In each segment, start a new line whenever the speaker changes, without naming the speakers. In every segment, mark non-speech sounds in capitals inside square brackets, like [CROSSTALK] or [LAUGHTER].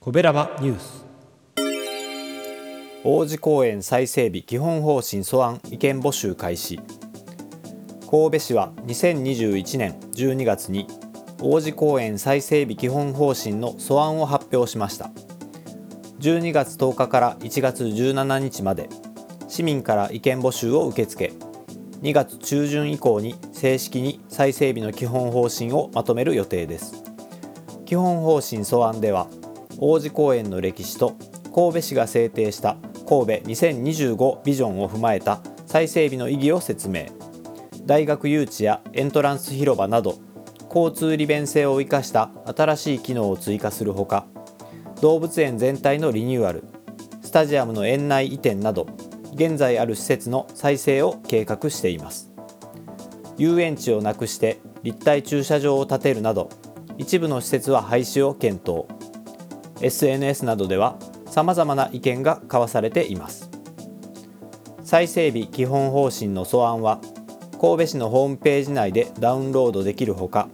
コベラバニュース。
王子公園再整備基本方針素案意見募集開始。神戸市は2021年12月に王子公園再整備基本方針の素案を発表しました。12月10日から1月17日まで市民から意見募集を受け付け2月中旬以降に正式に再整備の基本方針をまとめる予定です。基本方針素案では王子公園の歴史と神戸市が制定した神戸2025ビジョンを踏まえた再整備の意義を説明。大学誘致やエントランス広場など交通利便性を生かした新しい機能を追加するほか動物園全体のリニューアルスタジアムの園内移転など現在ある施設の再生を計画しています。遊園地をなくして立体駐車場を建てるなど一部の施設は廃止を検討。SNS などではさまざまな意見が交わされています。再整備基本方針の素案は神戸市のホームページ内でダウンロードできるほか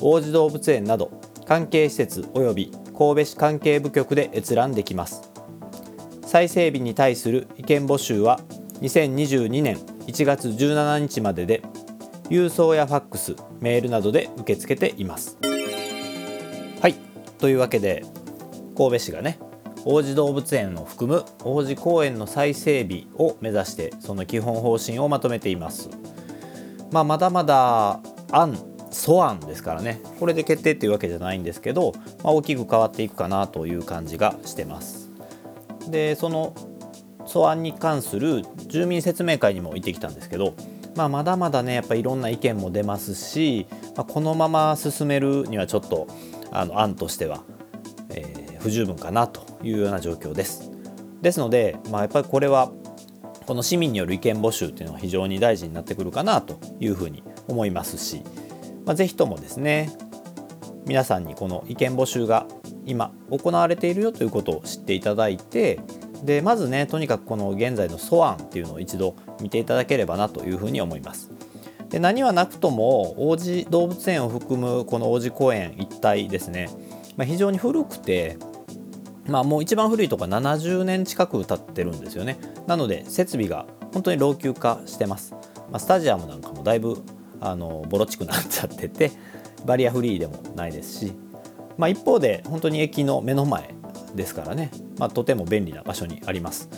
王子動物園など関係施設及び神戸市関係部局で閲覧できます。再整備に対する意見募集は2022年1月17日までで郵送やファックスメールなどで受け付けていますはいというわけで神戸市がね王子動物園を含む王子公園の再整備を目指してその基本方針をまとめています。まあ、まだまだ案素案ですからねこれで決定っていうわけじゃないんですけど、まあ、大きく変わっていくかなという感じがしてます。でその素案に関する住民説明会にも行ってきたんですけど、まあ、まだまだねやっぱいろんな意見も出ますし、まあ、このまま進めるにはちょっとあの案としては、えー不十分かなというような状況です。ですので、まあ、やっぱりこれはこの市民による意見募集っていうのは非常に大事になってくるかなというふうに思いますし、まあ、ぜひともですね皆さんにこの意見募集が今行われているよということを知っていただいてでまずねとにかくこの現在の素案っていうのを一度見ていただければなというふうに思います。で何はなくとも王子動物園を含むこの王子公園一帯ですね、まあ、非常に古くてまあもう一番古いとこは70年近く経ってるんですよね。なので設備が本当に老朽化してます、まあ、スタジアムなんかもだいぶあのボロチクなっちゃっててバリアフリーでもないですし、まあ、一方で本当に駅の目の前ですからね、まあ、とても便利な場所にあります。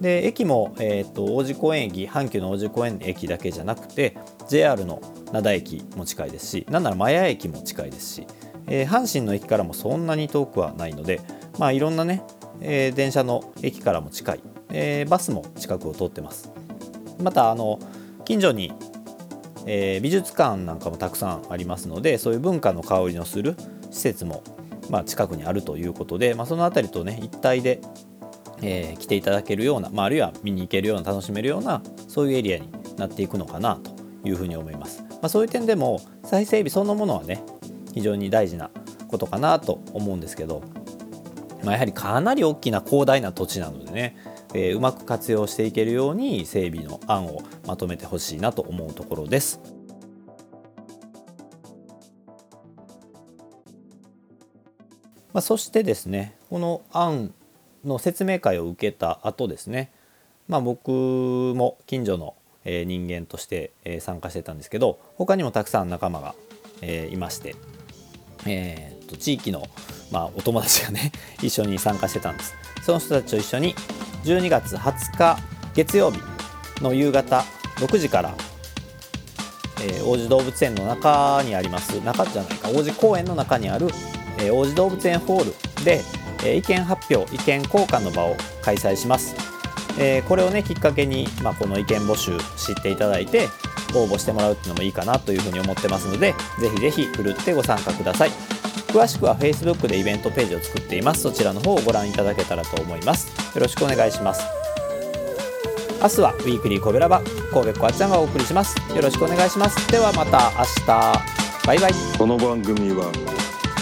で駅も、えーと、王子公園駅阪急の王子公園駅だけじゃなくて JR の灘駅も近いですしなんならマヤ駅も近いですし、えー、阪神の駅からもそんなに遠くはないのでまあ、いろんなね、えー、電車の駅からも近い、えー、バスも近くを通ってます。またあの近所に、えー、美術館なんかもたくさんありますのでそういう文化の香りのする施設も、まあ、近くにあるということで、まあ、その辺りとね一体で、えー、来ていただけるような、まあ、あるいは見に行けるような楽しめるようなそういうエリアになっていくのかなというふうに思います。まあ、そういう点でも再整備そのものはね非常に大事なことかなと思うんですけどまあ、やはりかなり大きな広大な土地なのでね、えー、うまく活用していけるように整備の案をまとめてほしいなと思うところです。まあ、そしてですねこの案の説明会を受けた後ですね、まあ、僕も近所の人間として参加してたんですけど他にもたくさん仲間がいまして、えー、と地域のまあ、お友達がね [LAUGHS] 一緒に参加してたんです。その人たちと一緒に12月20日月曜日の夕方6時から、えー、王子動物園の中にあります中じゃないか王子公園の中にある、えー、王子動物園ホールで、えー、意見発表意見交換の場を開催します、えー、これをねきっかけに、まあ、この意見募集知っていただいて応募してもらうっていうのもいいかなというふうに思ってますのでぜひぜひふるってご参加ください。詳しくは Facebook でイベントページを作っています。そちらの方をご覧いただけたらと思います。よろしくお願いします。明日はウィークリーコベラバ神戸こあちゃんがお送りします。よろしくお願いします。ではまた明日。バイバイ。
この番組は